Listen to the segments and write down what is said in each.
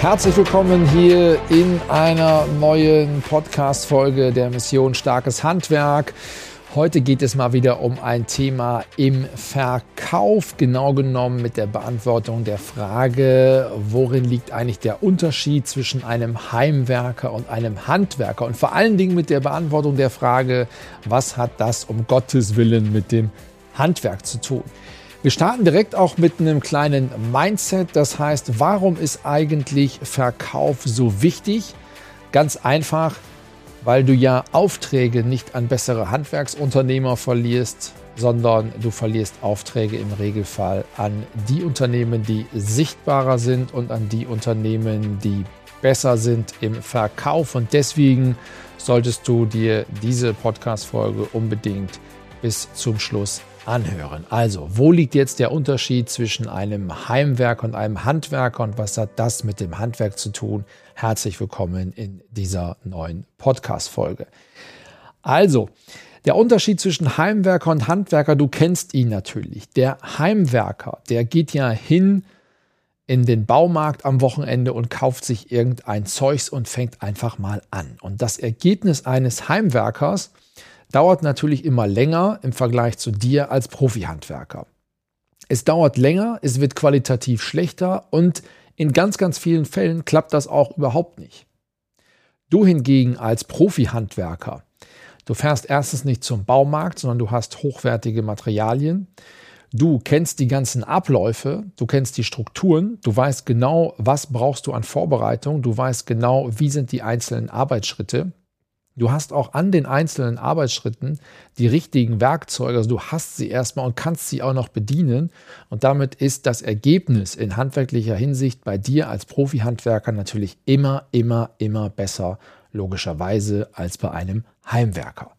Herzlich willkommen hier in einer neuen Podcast-Folge der Mission Starkes Handwerk. Heute geht es mal wieder um ein Thema im Verkauf, genau genommen mit der Beantwortung der Frage, worin liegt eigentlich der Unterschied zwischen einem Heimwerker und einem Handwerker und vor allen Dingen mit der Beantwortung der Frage, was hat das um Gottes Willen mit dem Handwerk zu tun. Wir starten direkt auch mit einem kleinen Mindset. Das heißt, warum ist eigentlich Verkauf so wichtig? Ganz einfach, weil du ja Aufträge nicht an bessere Handwerksunternehmer verlierst, sondern du verlierst Aufträge im Regelfall an die Unternehmen, die sichtbarer sind und an die Unternehmen, die besser sind im Verkauf. Und deswegen solltest du dir diese Podcast-Folge unbedingt bis zum Schluss anhören. Also, wo liegt jetzt der Unterschied zwischen einem Heimwerker und einem Handwerker und was hat das mit dem Handwerk zu tun? Herzlich willkommen in dieser neuen Podcast-Folge. Also, der Unterschied zwischen Heimwerker und Handwerker, du kennst ihn natürlich. Der Heimwerker, der geht ja hin in den Baumarkt am Wochenende und kauft sich irgendein Zeugs und fängt einfach mal an. Und das Ergebnis eines Heimwerkers dauert natürlich immer länger im Vergleich zu dir als Profi-Handwerker. Es dauert länger, es wird qualitativ schlechter und in ganz, ganz vielen Fällen klappt das auch überhaupt nicht. Du hingegen als Profi-Handwerker, du fährst erstens nicht zum Baumarkt, sondern du hast hochwertige Materialien. Du kennst die ganzen Abläufe, du kennst die Strukturen, du weißt genau, was brauchst du an Vorbereitung, du weißt genau, wie sind die einzelnen Arbeitsschritte. Du hast auch an den einzelnen Arbeitsschritten die richtigen Werkzeuge, also du hast sie erstmal und kannst sie auch noch bedienen. Und damit ist das Ergebnis in handwerklicher Hinsicht bei dir als Profi-Handwerker natürlich immer, immer, immer besser, logischerweise, als bei einem Heimwerker.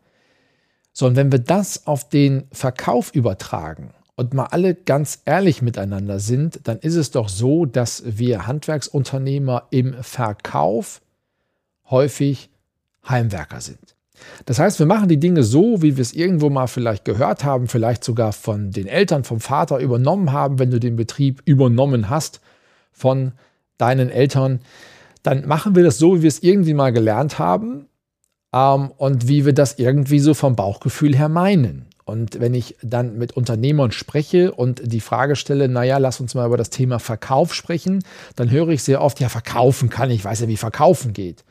So, und wenn wir das auf den Verkauf übertragen und mal alle ganz ehrlich miteinander sind, dann ist es doch so, dass wir Handwerksunternehmer im Verkauf häufig Heimwerker sind. Das heißt, wir machen die Dinge so, wie wir es irgendwo mal vielleicht gehört haben, vielleicht sogar von den Eltern, vom Vater übernommen haben, wenn du den Betrieb übernommen hast von deinen Eltern. Dann machen wir das so, wie wir es irgendwie mal gelernt haben ähm, und wie wir das irgendwie so vom Bauchgefühl her meinen. Und wenn ich dann mit Unternehmern spreche und die Frage stelle, naja, lass uns mal über das Thema Verkauf sprechen, dann höre ich sehr oft, ja, verkaufen kann ich, weiß ja, wie verkaufen geht.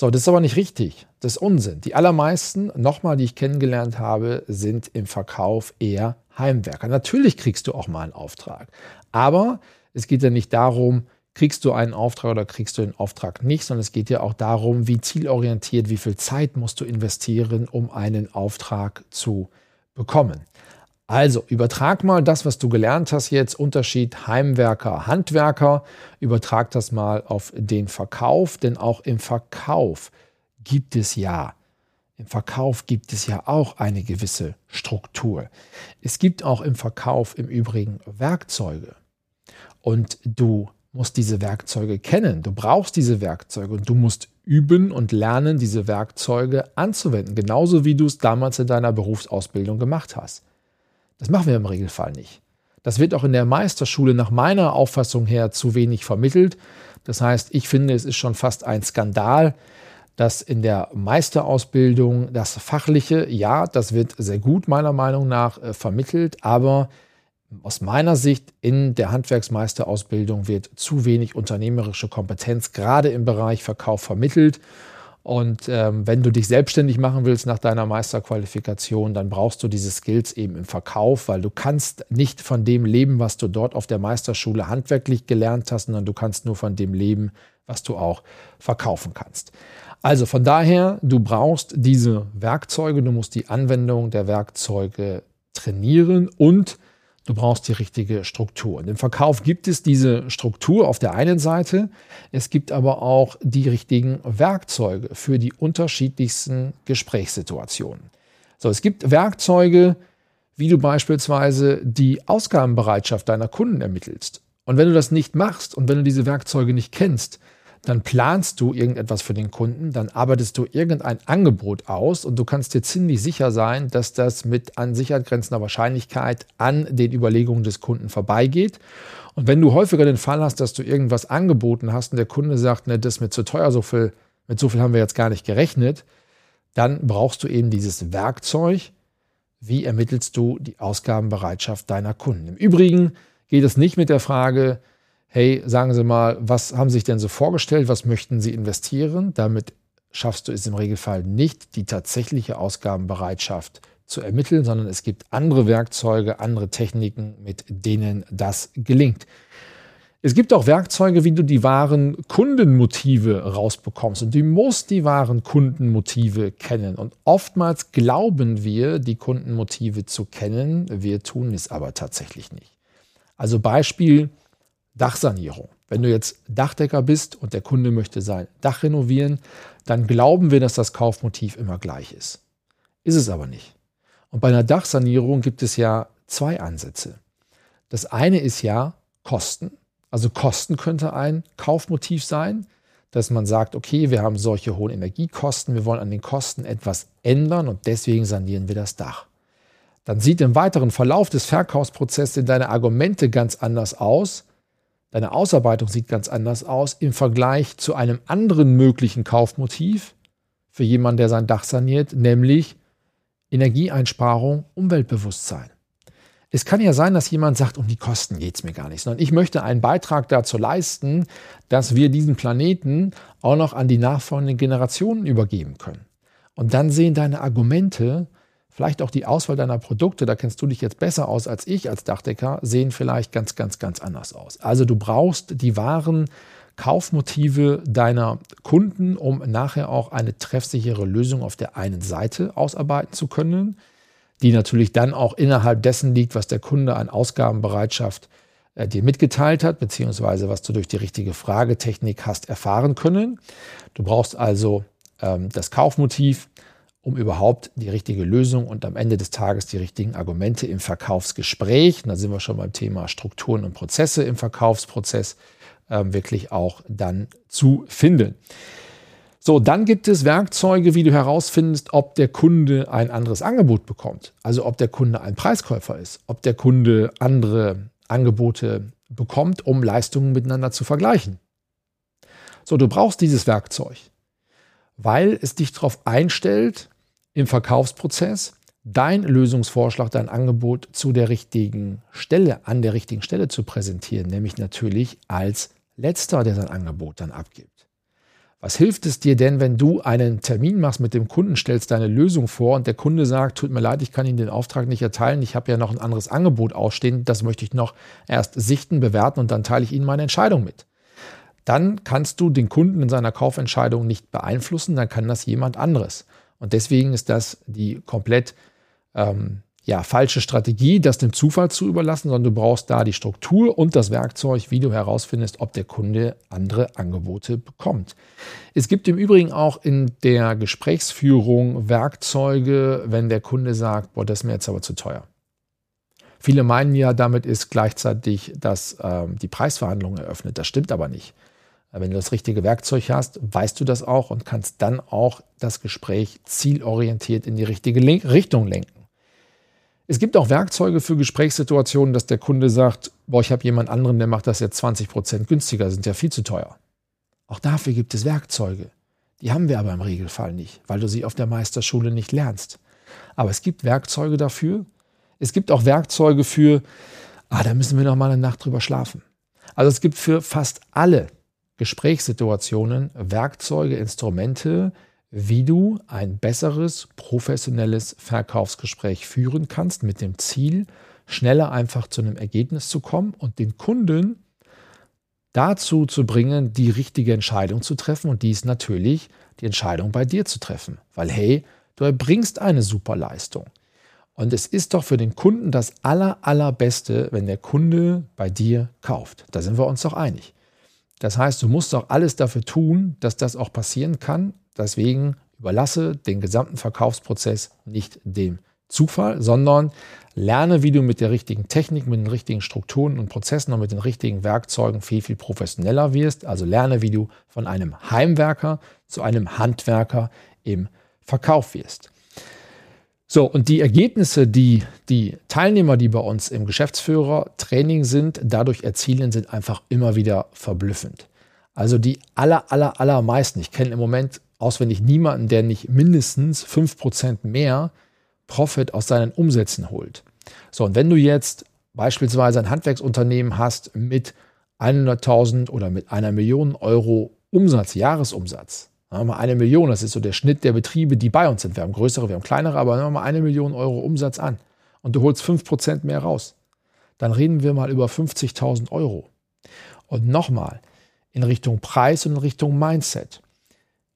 So, das ist aber nicht richtig. Das ist Unsinn. Die allermeisten, nochmal, die ich kennengelernt habe, sind im Verkauf eher Heimwerker. Natürlich kriegst du auch mal einen Auftrag. Aber es geht ja nicht darum, kriegst du einen Auftrag oder kriegst du den Auftrag nicht, sondern es geht ja auch darum, wie zielorientiert, wie viel Zeit musst du investieren, um einen Auftrag zu bekommen. Also übertrag mal das, was du gelernt hast jetzt, Unterschied Heimwerker, Handwerker, übertrag das mal auf den Verkauf, denn auch im Verkauf gibt es ja, im Verkauf gibt es ja auch eine gewisse Struktur. Es gibt auch im Verkauf im Übrigen Werkzeuge. Und du musst diese Werkzeuge kennen, du brauchst diese Werkzeuge und du musst üben und lernen, diese Werkzeuge anzuwenden, genauso wie du es damals in deiner Berufsausbildung gemacht hast. Das machen wir im Regelfall nicht. Das wird auch in der Meisterschule nach meiner Auffassung her zu wenig vermittelt. Das heißt, ich finde, es ist schon fast ein Skandal, dass in der Meisterausbildung das Fachliche, ja, das wird sehr gut meiner Meinung nach äh, vermittelt, aber aus meiner Sicht in der Handwerksmeisterausbildung wird zu wenig unternehmerische Kompetenz gerade im Bereich Verkauf vermittelt. Und ähm, wenn du dich selbstständig machen willst nach deiner Meisterqualifikation, dann brauchst du diese Skills eben im Verkauf, weil du kannst nicht von dem leben, was du dort auf der Meisterschule handwerklich gelernt hast, sondern du kannst nur von dem leben, was du auch verkaufen kannst. Also von daher, du brauchst diese Werkzeuge, du musst die Anwendung der Werkzeuge trainieren und du brauchst die richtige Struktur. Und im Verkauf gibt es diese Struktur auf der einen Seite, es gibt aber auch die richtigen Werkzeuge für die unterschiedlichsten Gesprächssituationen. So, es gibt Werkzeuge, wie du beispielsweise die Ausgabenbereitschaft deiner Kunden ermittelst. Und wenn du das nicht machst und wenn du diese Werkzeuge nicht kennst, dann planst du irgendetwas für den Kunden, dann arbeitest du irgendein Angebot aus und du kannst dir ziemlich sicher sein, dass das mit an Sicherheit grenzender Wahrscheinlichkeit an den Überlegungen des Kunden vorbeigeht. Und wenn du häufiger den Fall hast, dass du irgendwas angeboten hast und der Kunde sagt, ne, das ist mir zu teuer, so viel, mit so viel haben wir jetzt gar nicht gerechnet, dann brauchst du eben dieses Werkzeug. Wie ermittelst du die Ausgabenbereitschaft deiner Kunden? Im Übrigen geht es nicht mit der Frage, hey, sagen Sie mal, was haben Sie sich denn so vorgestellt, was möchten Sie investieren? Damit schaffst du es im Regelfall nicht, die tatsächliche Ausgabenbereitschaft zu ermitteln, sondern es gibt andere Werkzeuge, andere Techniken, mit denen das gelingt. Es gibt auch Werkzeuge, wie du die wahren Kundenmotive rausbekommst. Und du musst die wahren Kundenmotive kennen. Und oftmals glauben wir, die Kundenmotive zu kennen. Wir tun es aber tatsächlich nicht. Also Beispiel, Dachsanierung. Wenn du jetzt Dachdecker bist und der Kunde möchte sein Dach renovieren, dann glauben wir, dass das Kaufmotiv immer gleich ist. Ist es aber nicht. Und bei einer Dachsanierung gibt es ja zwei Ansätze. Das eine ist ja Kosten. Also Kosten könnte ein Kaufmotiv sein, dass man sagt, okay, wir haben solche hohen Energiekosten, wir wollen an den Kosten etwas ändern und deswegen sanieren wir das Dach. Dann sieht im weiteren Verlauf des Verkaufsprozesses deine Argumente ganz anders aus Deine Ausarbeitung sieht ganz anders aus im Vergleich zu einem anderen möglichen Kaufmotiv für jemanden, der sein Dach saniert, nämlich Energieeinsparung, Umweltbewusstsein. Es kann ja sein, dass jemand sagt, um die Kosten geht es mir gar nicht, sondern ich möchte einen Beitrag dazu leisten, dass wir diesen Planeten auch noch an die nachfolgenden Generationen übergeben können. Und dann sehen deine Argumente Vielleicht auch die Auswahl deiner Produkte, da kennst du dich jetzt besser aus als ich als Dachdecker, sehen vielleicht ganz, ganz, ganz anders aus. Also du brauchst die wahren Kaufmotive deiner Kunden, um nachher auch eine treffsichere Lösung auf der einen Seite ausarbeiten zu können, die natürlich dann auch innerhalb dessen liegt, was der Kunde an Ausgabenbereitschaft äh, dir mitgeteilt hat, beziehungsweise was du durch die richtige Fragetechnik hast erfahren können. Du brauchst also ähm, das Kaufmotiv, um überhaupt die richtige Lösung und am Ende des Tages die richtigen Argumente im Verkaufsgespräch, da sind wir schon beim Thema Strukturen und Prozesse im Verkaufsprozess, äh, wirklich auch dann zu finden. So, dann gibt es Werkzeuge, wie du herausfindest, ob der Kunde ein anderes Angebot bekommt. Also ob der Kunde ein Preiskäufer ist, ob der Kunde andere Angebote bekommt, um Leistungen miteinander zu vergleichen. So, du brauchst dieses Werkzeug weil es dich darauf einstellt, im Verkaufsprozess dein Lösungsvorschlag, dein Angebot zu der richtigen Stelle, an der richtigen Stelle zu präsentieren, nämlich natürlich als letzter, der sein Angebot dann abgibt. Was hilft es dir denn, wenn du einen Termin machst mit dem Kunden, stellst deine Lösung vor und der Kunde sagt, tut mir leid, ich kann Ihnen den Auftrag nicht erteilen, ich habe ja noch ein anderes Angebot ausstehen, das möchte ich noch erst sichten, bewerten und dann teile ich Ihnen meine Entscheidung mit dann kannst du den Kunden in seiner Kaufentscheidung nicht beeinflussen, dann kann das jemand anderes. Und deswegen ist das die komplett ähm, ja, falsche Strategie, das dem Zufall zu überlassen, sondern du brauchst da die Struktur und das Werkzeug, wie du herausfindest, ob der Kunde andere Angebote bekommt. Es gibt im Übrigen auch in der Gesprächsführung Werkzeuge, wenn der Kunde sagt, boah, das ist mir jetzt aber zu teuer. Viele meinen ja, damit ist gleichzeitig, dass ähm, die Preisverhandlung eröffnet. Das stimmt aber nicht. Wenn du das richtige Werkzeug hast, weißt du das auch und kannst dann auch das Gespräch zielorientiert in die richtige Richtung lenken. Es gibt auch Werkzeuge für Gesprächssituationen, dass der Kunde sagt, boah, ich habe jemand anderen, der macht das jetzt 20 Prozent günstiger, sind ja viel zu teuer. Auch dafür gibt es Werkzeuge. Die haben wir aber im Regelfall nicht, weil du sie auf der Meisterschule nicht lernst. Aber es gibt Werkzeuge dafür. Es gibt auch Werkzeuge für, ah, da müssen wir noch mal eine Nacht drüber schlafen. Also es gibt für fast alle Gesprächssituationen, Werkzeuge, Instrumente, wie du ein besseres, professionelles Verkaufsgespräch führen kannst mit dem Ziel, schneller einfach zu einem Ergebnis zu kommen und den Kunden dazu zu bringen, die richtige Entscheidung zu treffen. Und die ist natürlich die Entscheidung bei dir zu treffen. Weil, hey, du erbringst eine super Leistung. Und es ist doch für den Kunden das aller, allerbeste, wenn der Kunde bei dir kauft. Da sind wir uns doch einig. Das heißt, du musst doch alles dafür tun, dass das auch passieren kann. Deswegen überlasse den gesamten Verkaufsprozess nicht dem Zufall, sondern lerne, wie du mit der richtigen Technik, mit den richtigen Strukturen und Prozessen und mit den richtigen Werkzeugen viel, viel professioneller wirst. Also lerne, wie du von einem Heimwerker zu einem Handwerker im Verkauf wirst. So, und die Ergebnisse, die die Teilnehmer, die bei uns im Geschäftsführer-Training sind, dadurch erzielen, sind einfach immer wieder verblüffend. Also die aller, aller, allermeisten, ich kenne im Moment auswendig niemanden, der nicht mindestens 5% mehr Profit aus seinen Umsätzen holt. So, und wenn du jetzt beispielsweise ein Handwerksunternehmen hast mit 100.000 oder mit einer Million Euro Umsatz, Jahresumsatz, mal eine Million, das ist so der Schnitt der Betriebe, die bei uns sind. Wir haben größere, wir haben kleinere, aber nehmen wir mal eine Million Euro Umsatz an und du holst 5% mehr raus. Dann reden wir mal über 50.000 Euro. Und nochmal, in Richtung Preis und in Richtung Mindset.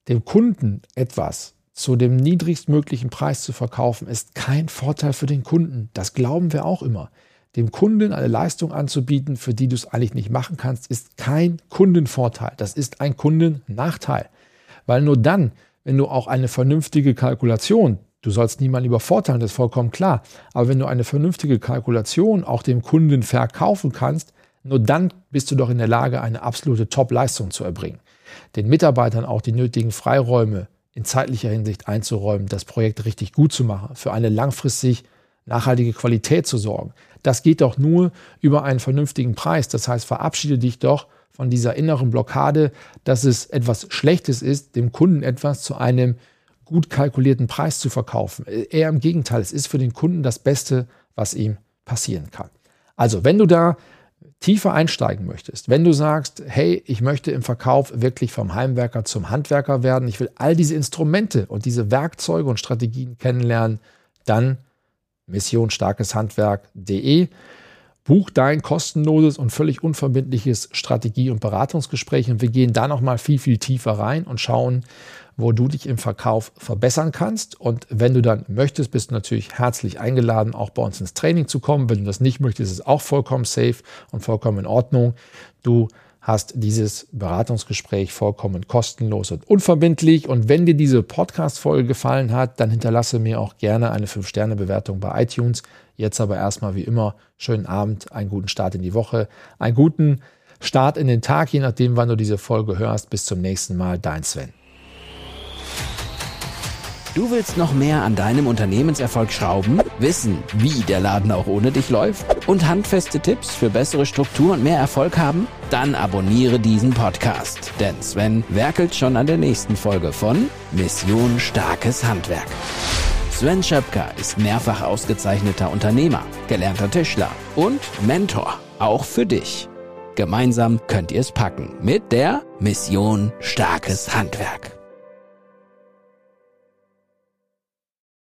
Dem Kunden etwas zu dem niedrigstmöglichen Preis zu verkaufen, ist kein Vorteil für den Kunden. Das glauben wir auch immer. Dem Kunden eine Leistung anzubieten, für die du es eigentlich nicht machen kannst, ist kein Kundenvorteil. Das ist ein Kundennachteil. Weil nur dann, wenn du auch eine vernünftige Kalkulation, du sollst niemanden übervorteilen, das ist vollkommen klar, aber wenn du eine vernünftige Kalkulation auch dem Kunden verkaufen kannst, nur dann bist du doch in der Lage, eine absolute Top-Leistung zu erbringen. Den Mitarbeitern auch die nötigen Freiräume in zeitlicher Hinsicht einzuräumen, das Projekt richtig gut zu machen, für eine langfristig nachhaltige Qualität zu sorgen. Das geht doch nur über einen vernünftigen Preis. Das heißt, verabschiede dich doch von dieser inneren Blockade, dass es etwas Schlechtes ist, dem Kunden etwas zu einem gut kalkulierten Preis zu verkaufen. Eher im Gegenteil, es ist für den Kunden das Beste, was ihm passieren kann. Also, wenn du da tiefer einsteigen möchtest, wenn du sagst, hey, ich möchte im Verkauf wirklich vom Heimwerker zum Handwerker werden, ich will all diese Instrumente und diese Werkzeuge und Strategien kennenlernen, dann missionstarkeshandwerk.de. Buch dein kostenloses und völlig unverbindliches Strategie- und Beratungsgespräch und wir gehen da nochmal viel, viel tiefer rein und schauen, wo du dich im Verkauf verbessern kannst. Und wenn du dann möchtest, bist du natürlich herzlich eingeladen, auch bei uns ins Training zu kommen. Wenn du das nicht möchtest, ist es auch vollkommen safe und vollkommen in Ordnung. Du hast dieses Beratungsgespräch vollkommen kostenlos und unverbindlich. Und wenn dir diese Podcast-Folge gefallen hat, dann hinterlasse mir auch gerne eine 5-Sterne-Bewertung bei iTunes. Jetzt aber erstmal wie immer schönen Abend, einen guten Start in die Woche, einen guten Start in den Tag, je nachdem, wann du diese Folge hörst. Bis zum nächsten Mal, dein Sven. Du willst noch mehr an deinem Unternehmenserfolg schrauben, wissen, wie der Laden auch ohne dich läuft und handfeste Tipps für bessere Struktur und mehr Erfolg haben? Dann abonniere diesen Podcast, denn Sven werkelt schon an der nächsten Folge von Mission Starkes Handwerk. Sven Schöpker ist mehrfach ausgezeichneter Unternehmer, gelernter Tischler und Mentor, auch für dich. Gemeinsam könnt ihr es packen mit der Mission Starkes Handwerk.